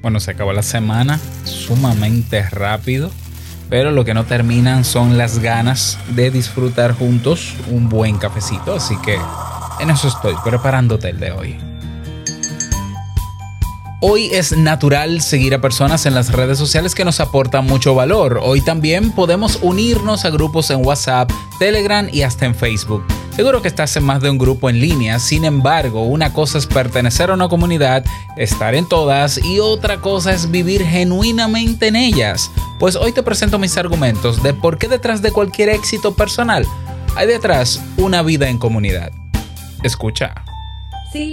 Bueno, se acabó la semana sumamente rápido, pero lo que no terminan son las ganas de disfrutar juntos un buen cafecito, así que en eso estoy preparándote el de hoy. Hoy es natural seguir a personas en las redes sociales que nos aportan mucho valor. Hoy también podemos unirnos a grupos en WhatsApp, Telegram y hasta en Facebook. Seguro que estás en más de un grupo en línea, sin embargo, una cosa es pertenecer a una comunidad, estar en todas y otra cosa es vivir genuinamente en ellas. Pues hoy te presento mis argumentos de por qué detrás de cualquier éxito personal hay detrás una vida en comunidad. Escucha. Si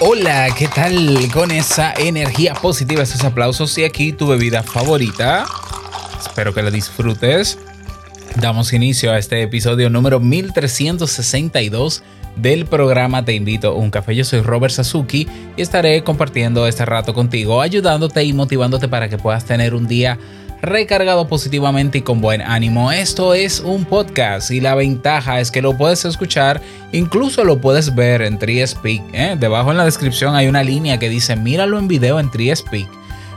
Hola, ¿qué tal con esa energía positiva, esos aplausos y aquí tu bebida favorita? Espero que la disfrutes. Damos inicio a este episodio número 1362 del programa Te invito a un café. Yo soy Robert Sasuki y estaré compartiendo este rato contigo, ayudándote y motivándote para que puedas tener un día recargado positivamente y con buen ánimo. Esto es un podcast y la ventaja es que lo puedes escuchar, incluso lo puedes ver en TreeSpeak. ¿eh? Debajo en la descripción hay una línea que dice míralo en video en TreeSpeak.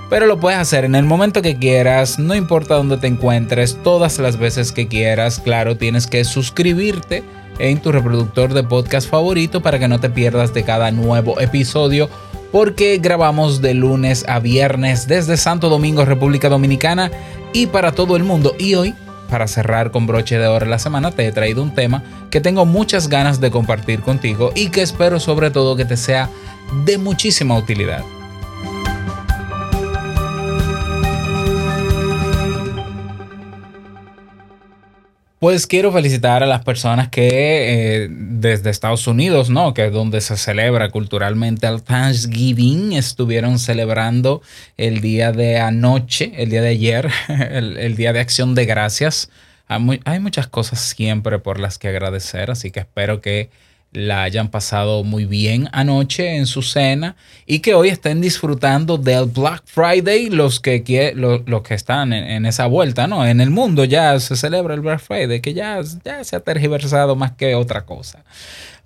Pero lo puedes hacer en el momento que quieras, no importa dónde te encuentres, todas las veces que quieras. Claro, tienes que suscribirte en tu reproductor de podcast favorito para que no te pierdas de cada nuevo episodio porque grabamos de lunes a viernes desde Santo Domingo, República Dominicana y para todo el mundo. Y hoy, para cerrar con broche de oro la semana, te he traído un tema que tengo muchas ganas de compartir contigo y que espero sobre todo que te sea de muchísima utilidad. Pues quiero felicitar a las personas que eh, desde Estados Unidos, ¿no? Que es donde se celebra culturalmente el Thanksgiving, estuvieron celebrando el día de anoche, el día de ayer, el, día de acción de gracias. hay muchas cosas siempre por las que agradecer, así que espero que la hayan pasado muy bien anoche en su cena y que hoy estén disfrutando del Black Friday los que, los, que están en, esa vuelta, ¿no? En el mundo ya se celebra el Black Friday, que ya, ya se ha tergiversado más que otra cosa.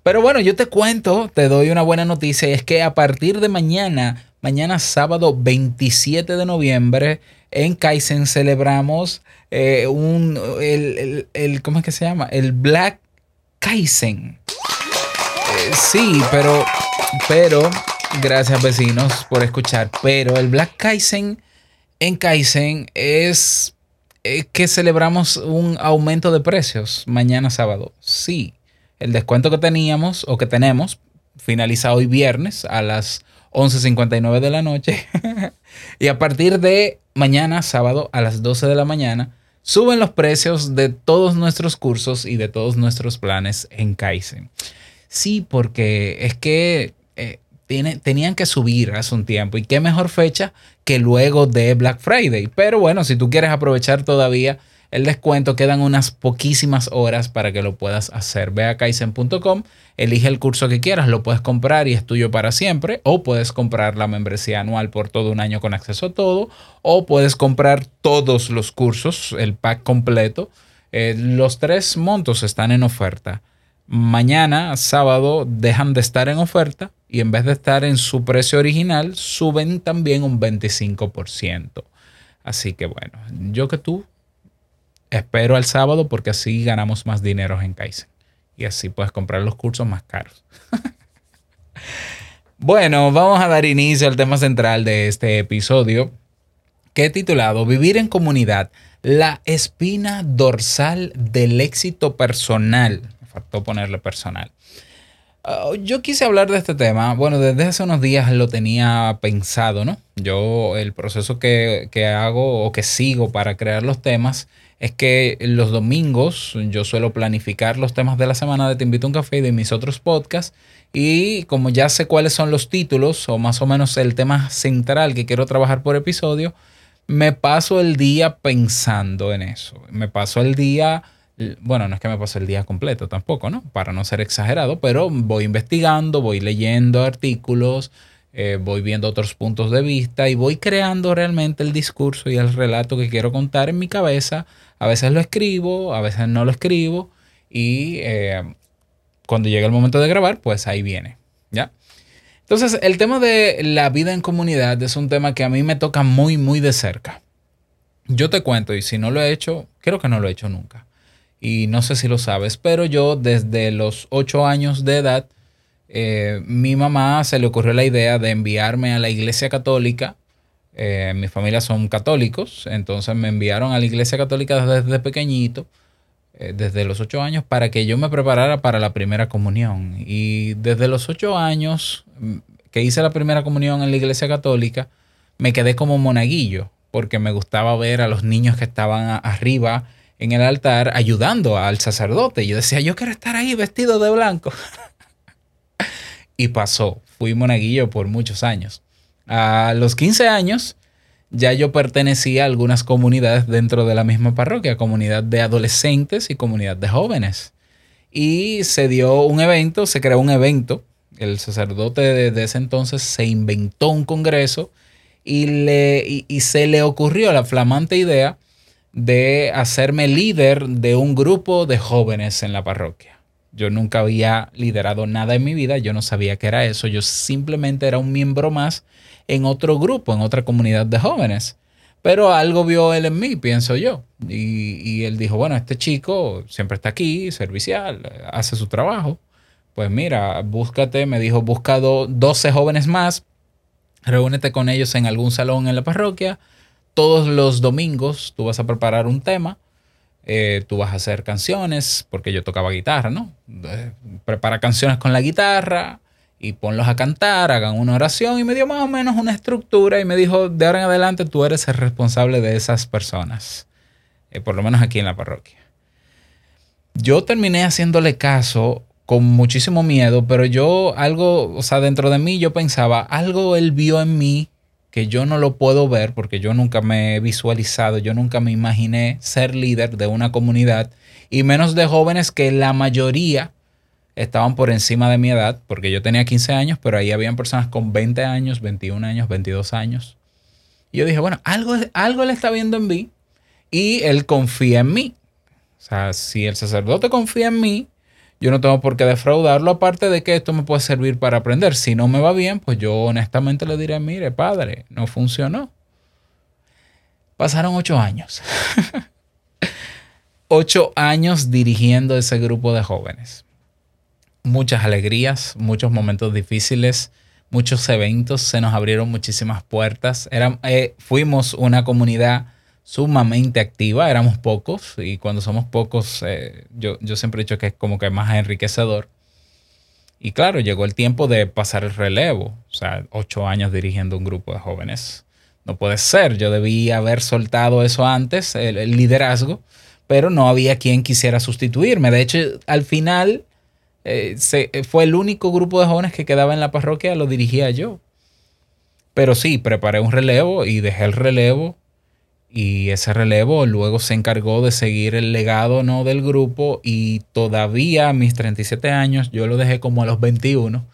Pero bueno, yo te cuento, te doy una buena noticia, es que a partir de mañana, mañana sábado 27 de noviembre, en Kaizen celebramos eh, un, el, el, ¿cómo es que se llama? El Black Kaizen sí, pero, pero, gracias vecinos por escuchar. Pero el Black Kaizen en Kaizen es que celebramos un aumento de precios mañana sábado. Sí, el descuento que teníamos o que tenemos finaliza hoy viernes a las 11.59 de la noche. y a partir de mañana sábado a las 12 de la mañana suben los precios de todos nuestros cursos y de todos nuestros planes en Kaizen. Sí, porque es que eh, tenían que subir hace un tiempo. Y qué mejor fecha que luego de Black Friday. Pero bueno, si tú quieres aprovechar todavía el descuento, quedan unas poquísimas horas para que lo puedas hacer. Ve a kaizen.com, elige el curso que quieras, lo puedes comprar y es tuyo para siempre. O puedes comprar la membresía anual por todo un año con acceso a todo. O puedes comprar todos los cursos, el pack completo. Eh, los tres montos están en oferta mañana, sábado, dejan de estar en oferta y en vez de estar en su precio original, suben también un 25%. Así que bueno, yo que tú espero al sábado porque así ganamos más dinero en Kaizen y así puedes comprar los cursos más caros. bueno, vamos a dar inicio al tema central de este episodio que he titulado Vivir en comunidad, la espina dorsal del éxito personal. Faltó ponerle personal. Ah, yo quise hablar de este tema. Bueno, desde hace unos días lo tenía pensado, ¿no? Yo, el proceso que, que hago o que sigo para crear los temas es que los domingos yo suelo planificar los temas de la semana de Te invito a un café y de mis otros podcasts. Y como ya sé cuáles son los títulos o más o menos el tema central que quiero trabajar por episodio, me paso el día pensando en eso. Me paso el día, bueno, no es que me paso el día completo tampoco, ¿no? Para no ser exagerado, pero voy investigando, voy leyendo artículos, eh, voy viendo otros puntos de vista y voy creando realmente el discurso y el relato que quiero contar en mi cabeza. A veces lo escribo, a veces no lo escribo y eh, cuando llega el momento de grabar, pues ahí viene, ¿ya? Entonces, el tema de la vida en comunidad es un tema que a mí me toca muy, muy de cerca. Yo te cuento, y si no lo he hecho, creo que no lo he hecho nunca. Y no sé si lo sabes, pero yo desde los ocho años de edad, eh, mi mamá se le ocurrió la idea de enviarme a la iglesia católica. Eh, mi familia son católicos, entonces me enviaron a la iglesia católica desde pequeñito eh, desde los ocho años para que yo me preparara para la primera comunión. Y desde los ocho años mm, que hice la primera comunión en la iglesia católica, me quedé como monaguillo, porque me gustaba ver a los niños que estaban arriba en el altar ayudando al sacerdote. Yo decía, yo quiero estar ahí vestido de blanco. y pasó, fui monaguillo por muchos años. A los 15 años ya yo pertenecía a algunas comunidades dentro de la misma parroquia, comunidad de adolescentes y comunidad de jóvenes. Y se dio un evento, se creó un evento. El sacerdote de, ese entonces se inventó un congreso y, le, y se le ocurrió la flamante idea de hacerme líder de un grupo de jóvenes en la parroquia. Yo nunca había liderado nada en mi vida, yo no sabía qué era eso, yo simplemente era un miembro más en otro grupo, en otra comunidad de jóvenes. Pero algo vio él en mí, pienso yo. Y, él dijo, bueno, este chico siempre está aquí, servicial, hace su trabajo. Pues mira, búscate, me dijo, busca 12 jóvenes más, reúnete con ellos en algún salón en la parroquia. Todos los domingos tú vas a preparar un tema, eh, tú vas a hacer canciones, porque yo tocaba guitarra, ¿no? Eh, prepara canciones con la guitarra, y ponlos a cantar, hagan una oración y me dio más o menos una estructura y me dijo, de ahora en adelante tú eres el responsable de esas personas, eh, por lo menos aquí en la parroquia. Yo terminé haciéndole caso con muchísimo miedo, pero yo algo, o sea, dentro de mí yo pensaba, algo él vio en mí que yo no lo puedo ver porque yo nunca me he visualizado, yo nunca me imaginé ser líder de una comunidad y menos de jóvenes que la mayoría estaban por encima de mi edad, porque yo tenía 15 años, pero ahí habían personas con 20 años, 21 años, 22 años. Y yo dije, bueno, algo, algo él está viendo en mí y él confía en mí. O sea, si el sacerdote confía en mí, yo no tengo por qué defraudarlo, aparte de que esto me puede servir para aprender. Si no me va bien, pues yo honestamente le diré, mire, padre, no funcionó. Pasaron ocho años. ocho años dirigiendo ese grupo de jóvenes muchas alegrías, muchos momentos difíciles, muchos eventos, se nos abrieron muchísimas puertas. Eh, fuimos una comunidad sumamente activa, éramos pocos y cuando somos pocos, eh, yo, yo siempre he dicho que es como que más enriquecedor. Y claro, llegó el tiempo de pasar el relevo, o sea, ocho años dirigiendo un grupo de jóvenes. No puede ser, yo debía haber soltado eso antes, el liderazgo, pero no había quien quisiera sustituirme. De hecho, al final eh, eh, fue el único grupo de jóvenes que quedaba en la parroquia, lo dirigía yo. Pero sí, preparé un relevo y dejé el relevo. Y ese relevo luego se encargó de seguir el legado ¿no? del grupo. Y todavía a mis 37 años, yo lo dejé como a los 21.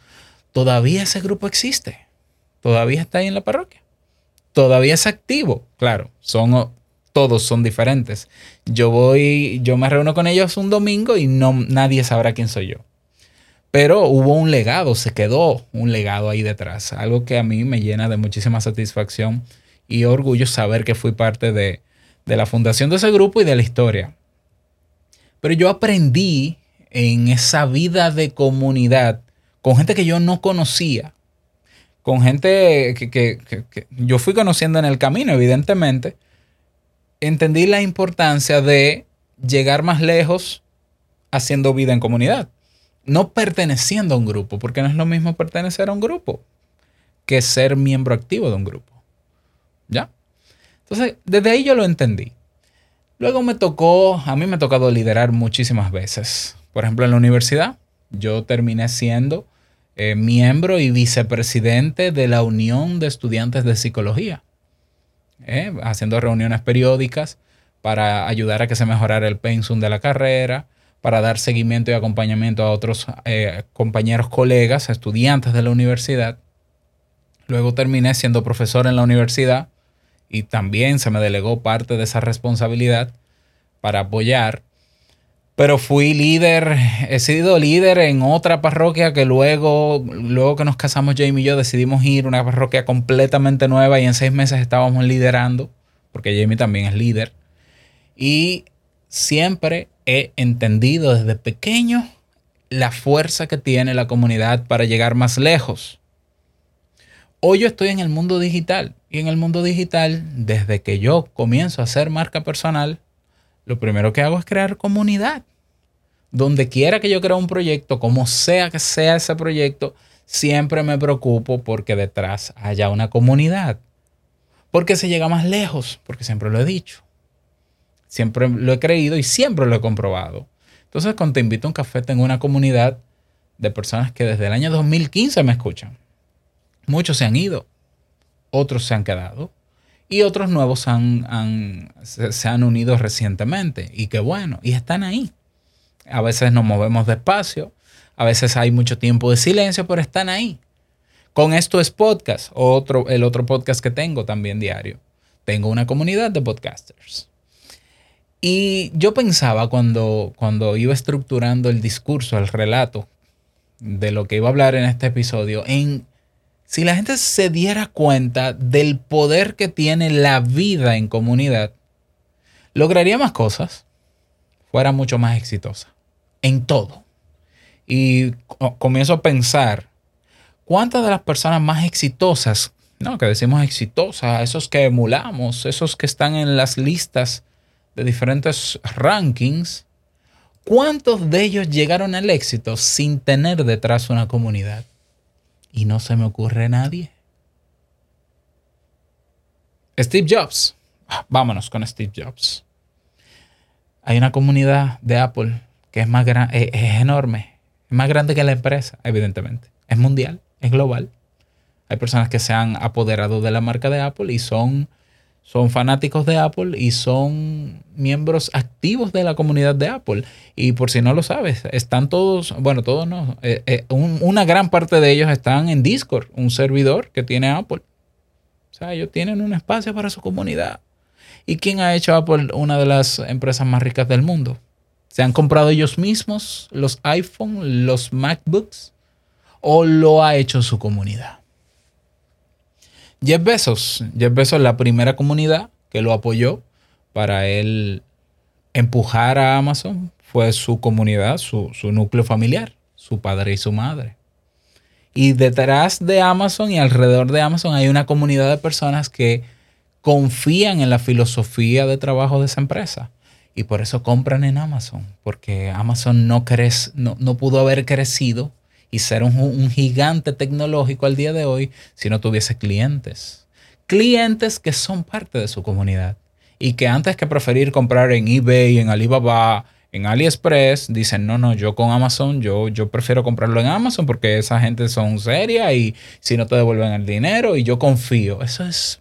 Todavía ese grupo existe. Todavía está ahí en la parroquia. Todavía es activo. Claro, son todos son diferentes. Yo voy, yo me reúno con ellos un domingo y no nadie sabrá quién soy yo. Pero hubo un legado, se quedó un legado ahí detrás, algo que a mí me llena de muchísima satisfacción y orgullo saber que fui parte de, la fundación de ese grupo y de la historia. Pero yo aprendí en esa vida de comunidad con gente que yo no conocía, con gente que, que, yo fui conociendo en el camino, evidentemente, entendí la importancia de llegar más lejos haciendo vida en comunidad, no perteneciendo a un grupo, porque no es lo mismo pertenecer a un grupo que ser miembro activo de un grupo. ¿Ya? Entonces, desde ahí yo lo entendí. Luego me tocó, a mí me ha tocado liderar muchísimas veces. Por ejemplo, en la universidad, yo terminé siendo eh, miembro y vicepresidente de la Unión de Estudiantes de Psicología, eh, haciendo reuniones periódicas para ayudar a que se mejorara el pensum de la carrera, para dar seguimiento y acompañamiento a otros eh, compañeros, colegas, estudiantes de la universidad. Luego terminé siendo profesor en la universidad y también se me delegó parte de esa responsabilidad para apoyar pero fui líder, he sido líder en otra parroquia que luego, luego que nos casamos Jamie y yo decidimos ir a una parroquia completamente nueva y en seis meses estábamos liderando, porque Jamie también es líder. Y siempre he entendido desde pequeño la fuerza que tiene la comunidad para llegar más lejos. Hoy yo estoy en el mundo digital y en el mundo digital, desde que yo comienzo a hacer marca personal, lo primero que hago es crear comunidad. Donde quiera que yo creo un proyecto, como sea que sea ese proyecto, siempre me preocupo porque detrás haya una comunidad. Porque se llega más lejos, porque siempre lo he dicho. Siempre lo he creído y siempre lo he comprobado. Entonces, cuando te invito a un café, tengo una comunidad de personas que desde el año 2015 me escuchan. Muchos se han ido, otros se han quedado y otros nuevos se, han unido recientemente. Y qué bueno, y están ahí. A veces nos movemos despacio, a veces hay mucho tiempo de silencio, pero están ahí. Con esto es podcast, otro, el otro podcast que tengo también diario. Tengo una comunidad de podcasters. Y yo pensaba cuando, cuando iba estructurando el discurso, el relato de lo que iba a hablar en este episodio, en si la gente se diera cuenta del poder que tiene la vida en comunidad, lograría más cosas, fuera mucho más exitosa, en todo. Y comienzo a pensar, ¿cuántas de las personas más exitosas, no, que decimos exitosas, esos que emulamos, esos que están en las listas de diferentes rankings, ¿cuántos de ellos llegaron al éxito sin tener detrás una comunidad? Y no se me ocurre nadie. Steve Jobs. Ah, vámonos con Steve Jobs. Hay una comunidad de Apple que es más grande, eh, es, enorme, es más grande que la empresa, evidentemente. Es mundial, es global. Hay personas que se han apoderado de la marca de Apple y son son fanáticos de Apple y son miembros activos de la comunidad de Apple. Y por si no lo sabes, están todos, bueno, todos no, eh, eh, una gran parte de ellos están en Discord, un servidor que tiene Apple. O sea, ellos tienen un espacio para su comunidad. ¿Y quién ha hecho Apple una de las empresas más ricas del mundo? ¿Se han comprado ellos mismos los iPhone, los MacBooks? ¿O lo ha hecho su comunidad? Jeff Bezos. Jeff Bezos, la primera comunidad que lo apoyó para él empujar a Amazon fue su comunidad, su, núcleo familiar, su padre y su madre. Y detrás de Amazon y alrededor de Amazon hay una comunidad de personas que confían en la filosofía de trabajo de esa empresa. Y por eso compran en Amazon, porque Amazon no, no, no pudo haber crecido y ser un, gigante tecnológico al día de hoy si no tuviese clientes. Clientes que son parte de su comunidad y que antes que preferir comprar en eBay, en Alibaba, en AliExpress, dicen, no, no, yo con Amazon, yo, yo prefiero comprarlo en Amazon porque esa gente son seria y si no te devuelven el dinero y yo confío. Eso es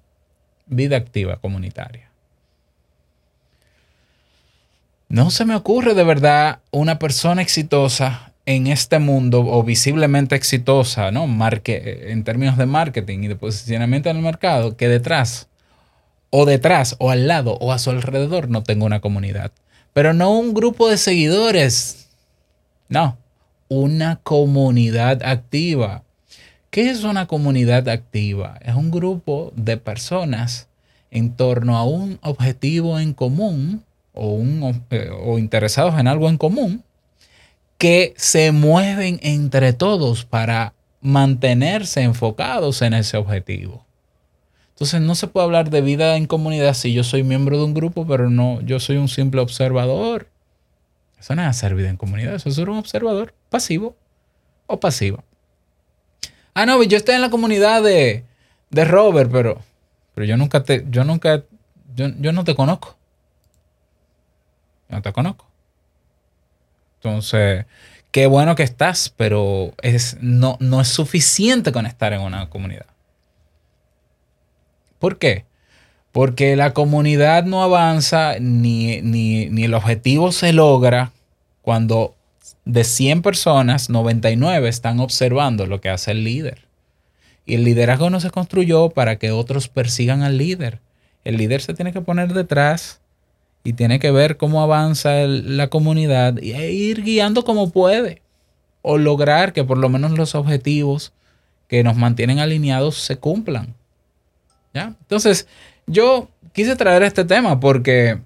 vida activa comunitaria. No se me ocurre de verdad una persona exitosa en este mundo o visiblemente exitosa, ¿no? Marque, en términos de marketing y de posicionamiento en el mercado, que detrás, o detrás, o al lado, o a su alrededor no tengo una comunidad. Pero no un grupo de seguidores. No, una comunidad activa. ¿Qué es una comunidad activa? Es un grupo de personas en torno a un objetivo en común o, eh, o interesados en algo en común que se mueven entre todos para mantenerse enfocados en ese objetivo. Entonces no se puede hablar de vida en comunidad si yo soy miembro de un grupo, pero no, yo soy un simple observador. Eso no es hacer vida en comunidad, eso es ser un observador pasivo o pasiva. Ah, no, yo estoy en la comunidad de, de Robert, pero, pero yo nunca te, yo nunca, yo, yo no te conozco. No te conozco. Entonces, qué bueno que estás, pero es, no, no es suficiente con estar en una comunidad. ¿Por qué? Porque la comunidad no avanza ni, ni, ni el objetivo se logra cuando de 100 personas, 99 están observando lo que hace el líder. Y el liderazgo no se construyó para que otros persigan al líder. El líder se tiene que poner detrás y tiene que ver cómo avanza la comunidad e ir guiando como puede. O lograr que por lo menos los objetivos que nos mantienen alineados se cumplan. ¿Ya? Entonces, yo quise traer este tema porque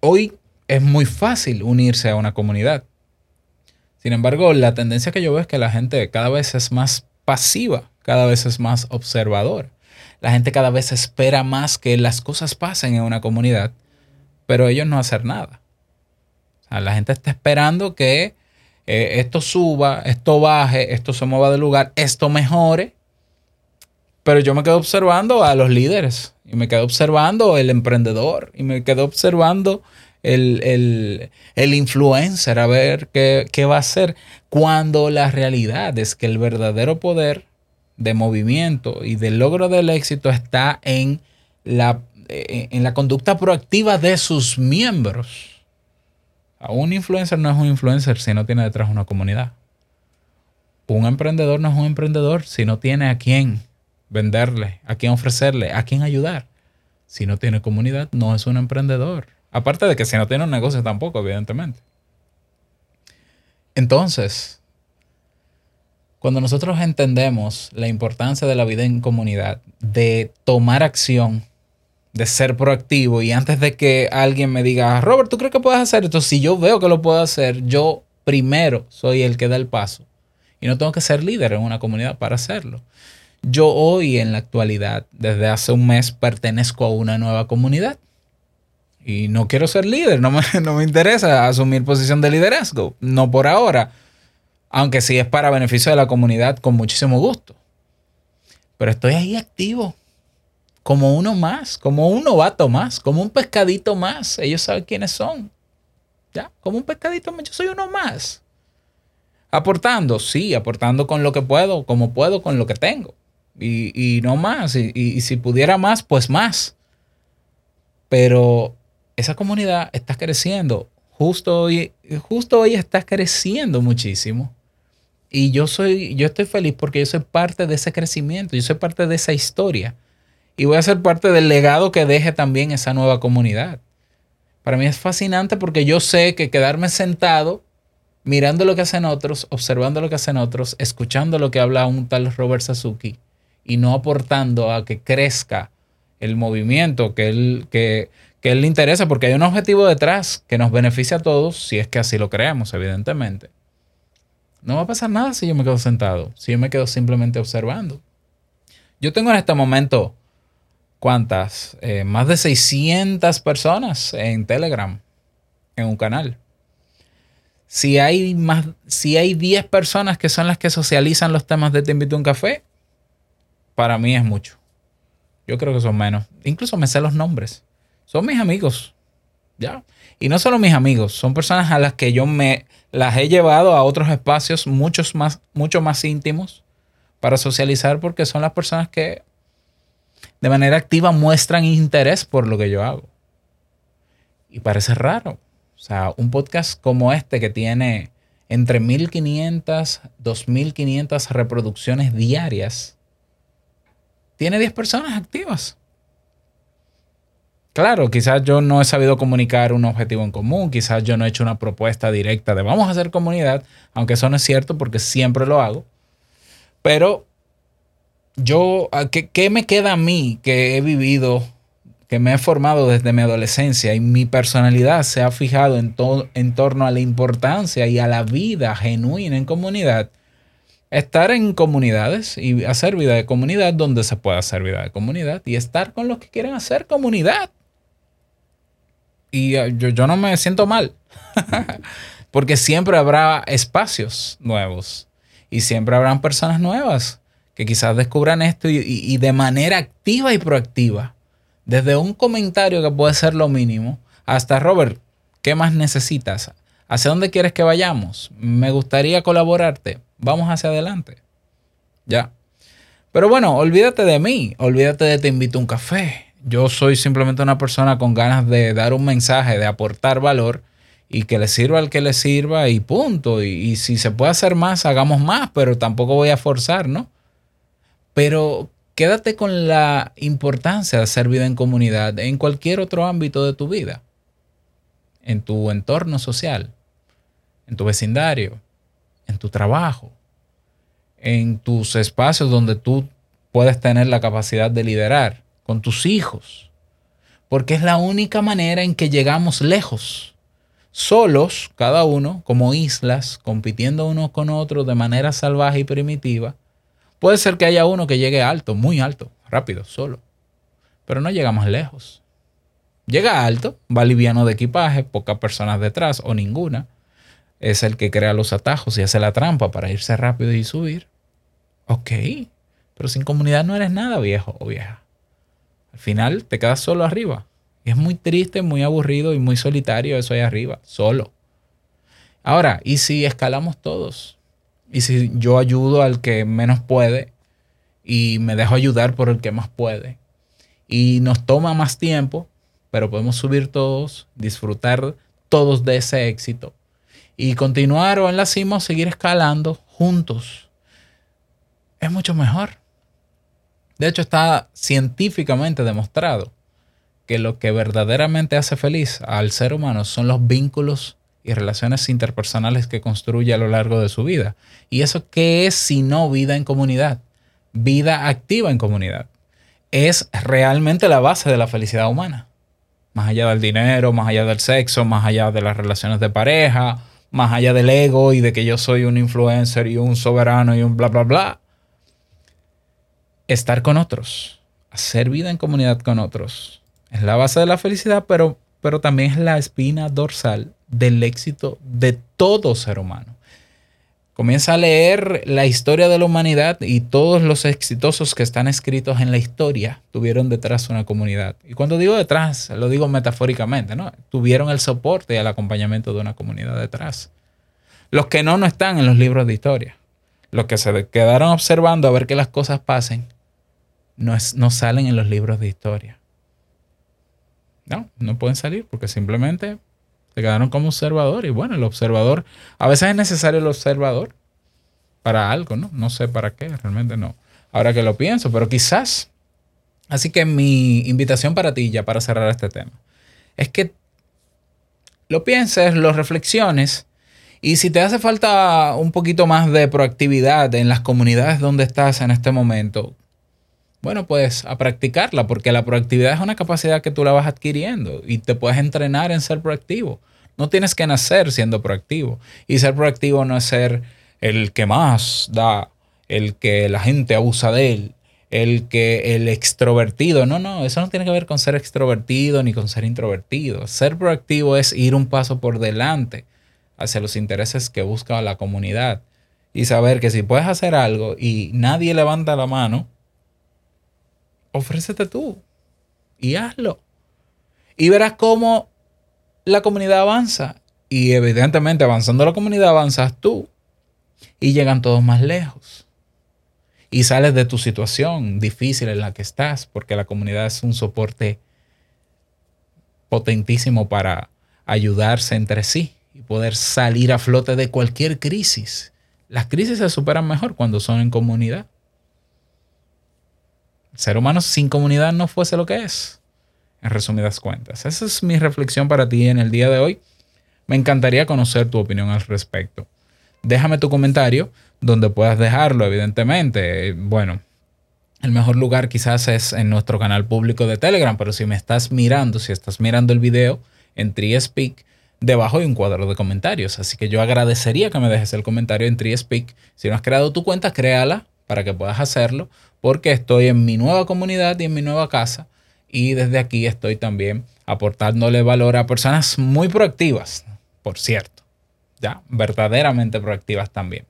hoy es muy fácil unirse a una comunidad. Sin embargo, la tendencia que yo veo es que la gente cada vez es más pasiva, cada vez es más observadora. La gente cada vez espera más que las cosas pasen en una comunidad, pero ellos no hacen nada. la gente está esperando que eh, esto suba, esto baje, esto se mueva de lugar, esto mejore. Pero yo me quedo observando a los líderes y me quedo observando el emprendedor y me quedo observando el, influencer a ver qué, qué va a hacer, cuando la realidad es que el verdadero poder de movimiento y del logro del éxito está en la, en la conducta proactiva de sus miembros. un influencer no es un influencer si no tiene detrás una comunidad. Un emprendedor no es un emprendedor si no tiene a quién venderle, a quién ofrecerle, a quién ayudar. Si no tiene comunidad, no es un emprendedor. Aparte de que si no tiene un negocio tampoco, evidentemente. Entonces, cuando nosotros entendemos la importancia de la vida en comunidad, de tomar acción, de ser proactivo y antes de que alguien me diga, Robert, ¿tú crees que puedes hacer esto? Si yo veo que lo puedo hacer, yo primero soy el que da el paso. Y no tengo que ser líder en una comunidad para hacerlo. Yo hoy en la actualidad, desde hace un mes, pertenezco a una nueva comunidad y no quiero ser líder, no me, no me interesa asumir posición de liderazgo, no por ahora, aunque sí es para beneficio de la comunidad con muchísimo gusto. Pero estoy ahí activo, como uno más, como un novato más, como un pescadito más. Ellos saben quiénes son. ¿Ya? Como un pescadito más, yo soy uno más. Aportando, sí, aportando con lo que puedo, como puedo, con lo que tengo. Y, no más. Y, y si pudiera más, pues más. Pero esa comunidad está creciendo. Justo hoy, justo hoy está creciendo muchísimo. Y yo soy, yo estoy feliz porque yo soy parte de ese crecimiento, yo soy parte de esa historia. Y voy a ser parte del legado que deje también esa nueva comunidad. Para mí es fascinante porque yo sé que quedarme sentado, mirando lo que hacen otros, observando lo que hacen otros, escuchando lo que habla un tal Robert Sasuki y no aportando a que crezca el movimiento que él, que, que él le interesa porque hay un objetivo detrás que nos beneficia a todos si es que así lo creemos, evidentemente. No va a pasar nada si yo me quedo sentado, si yo me quedo simplemente observando. Yo tengo en este momento, ¿cuántas? Eh, más de 600 personas en Telegram, en un canal. Si hay, más, si hay 10 personas que son las que socializan los temas de Te invito a un café, para mí es mucho. Yo creo que son menos. Incluso me sé los nombres son mis amigos. ¿Ya? Y no solo mis amigos, son personas a las que yo me las he llevado a otros espacios muchos más, mucho más íntimos para socializar porque son las personas que de manera activa muestran interés por lo que yo hago. Y parece raro. O sea, un podcast como este que tiene entre 1500, 2500 reproducciones diarias, tiene 10 personas activas. Claro, quizás yo no he sabido comunicar un objetivo en común, quizás yo no he hecho una propuesta directa de vamos a hacer comunidad, aunque eso no es cierto porque siempre lo hago. Pero yo, ¿qué, me queda a mí que he vivido, que me he formado desde mi adolescencia y mi personalidad se ha fijado en, en torno a la importancia y a la vida genuina en comunidad? estar en comunidades y hacer vida de comunidad donde se pueda hacer vida de comunidad y estar con los que quieren hacer comunidad. Y eh, yo, yo no me siento mal, porque siempre habrá espacios nuevos y siempre habrán personas nuevas que quizás descubran esto y, de manera activa y proactiva, desde un comentario que puede ser lo mínimo, hasta Robert, ¿qué más necesitas? ¿Hacia dónde quieres que vayamos? Me gustaría colaborarte. Vamos hacia adelante. Ya. Pero bueno, olvídate de mí, olvídate de te invito a un café. Yo soy simplemente una persona con ganas de dar un mensaje, de aportar valor y que le sirva al que le sirva y punto. Y, si se puede hacer más, hagamos más, pero tampoco voy a forzar, ¿no? Pero quédate con la importancia de hacer vida en comunidad en cualquier otro ámbito de tu vida, en tu entorno social, en tu vecindario, en tu trabajo, en tus espacios donde tú puedes tener la capacidad de liderar con tus hijos, porque es la única manera en que llegamos lejos, solos, cada uno, como islas, compitiendo unos con otros de manera salvaje y primitiva. Puede ser que haya uno que llegue alto, muy alto, rápido, solo, pero no llegamos lejos. Llega alto, va liviano de equipaje, pocas personas detrás o ninguna. Es el que crea los atajos y hace la trampa para irse rápido y subir. Ok, pero sin comunidad no eres nada viejo o vieja. Al final te quedas solo arriba. Es muy triste, muy aburrido y muy solitario eso ahí arriba, solo. Ahora, ¿y si escalamos todos? ¿Y si yo ayudo al que menos puede y me dejo ayudar por el que más puede? Y nos toma más tiempo, pero podemos subir todos, disfrutar todos de ese éxito y continuar o en la cima o seguir escalando juntos. Es mucho mejor. De hecho, está científicamente demostrado que lo que verdaderamente hace feliz al ser humano son los vínculos y relaciones interpersonales que construye a lo largo de su vida. ¿Y eso qué es si no vida en comunidad? Vida activa en comunidad. Es realmente la base de la felicidad humana. Más allá del dinero, más allá del sexo, más allá de las relaciones de pareja, más allá del ego y de que yo soy un influencer y un soberano y un bla, bla, bla estar con otros, hacer vida en comunidad con otros. Es la base de la felicidad, pero, pero también es la espina dorsal del éxito de todo ser humano. Comienza a leer la historia de la humanidad y todos los exitosos que están escritos en la historia tuvieron detrás una comunidad. Y cuando digo detrás, lo digo metafóricamente, ¿no? Tuvieron el soporte y el acompañamiento de una comunidad detrás. Los que no, no están en los libros de historia. Los que se quedaron observando a ver que las cosas pasen, no, salen en los libros de historia. No, no pueden salir porque simplemente se quedaron como observador. Y bueno, el observador, a veces es necesario el observador para algo, ¿no? No sé para qué, realmente no. Ahora que lo pienso, pero quizás. Así que mi invitación para ti, ya para cerrar este tema, es que lo pienses, lo reflexiones. Y si te hace falta un poquito más de proactividad en las comunidades donde estás en este momento, bueno, pues a practicarla, porque la proactividad es una capacidad que tú la vas adquiriendo y te puedes entrenar en ser proactivo. No tienes que nacer siendo proactivo. Y ser proactivo no es ser el que más da, el que la gente abusa de él, el que el extrovertido. No, no, eso no tiene que ver con ser extrovertido ni con ser introvertido. Ser proactivo es ir un paso por delante hacia los intereses que busca la comunidad y saber que si puedes hacer algo y nadie levanta la mano, ofrécete tú y hazlo. Y verás cómo la comunidad avanza. Y evidentemente avanzando la comunidad avanzas tú. Y llegan todos más lejos. Y sales de tu situación difícil en la que estás, porque la comunidad es un soporte potentísimo para ayudarse entre sí y poder salir a flote de cualquier crisis. Las crisis se superan mejor cuando son en comunidad ser humano sin comunidad no fuese lo que es. En resumidas cuentas. Esa es mi reflexión para ti en el día de hoy. Me encantaría conocer tu opinión al respecto. Déjame tu comentario donde puedas dejarlo, evidentemente. Bueno, el mejor lugar quizás es en nuestro canal público de Telegram, pero si me estás mirando, si estás mirando el video en TreeSpeak, debajo hay un cuadro de comentarios. Así que yo agradecería que me dejes el comentario en TreeSpeak. Si no has creado tu cuenta, créala para que puedas hacerlo, porque estoy en mi nueva comunidad y en mi nueva casa. Y desde aquí estoy también aportándole valor a personas muy proactivas, por cierto. Ya, verdaderamente proactivas también.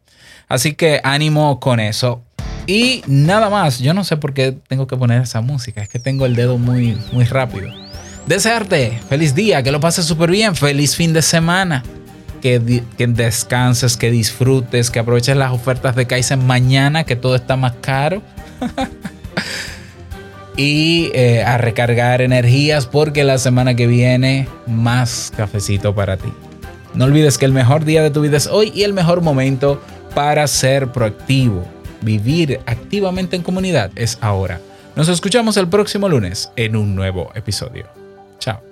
Así que ánimo con eso. Y nada más, yo no sé por qué tengo que poner esa música, es que tengo el dedo muy, muy rápido. Desearte feliz día, que lo pases súper bien, feliz fin de semana, que, descanses, que disfrutes, que aproveches las ofertas de Kaizen mañana, que todo está más caro. y eh, a recargar energías porque la semana que viene más cafecito para ti. No olvides que el mejor día de tu vida es hoy y el mejor momento para ser proactivo. Vivir activamente en comunidad es ahora. Nos escuchamos el próximo lunes en un nuevo episodio. Chao.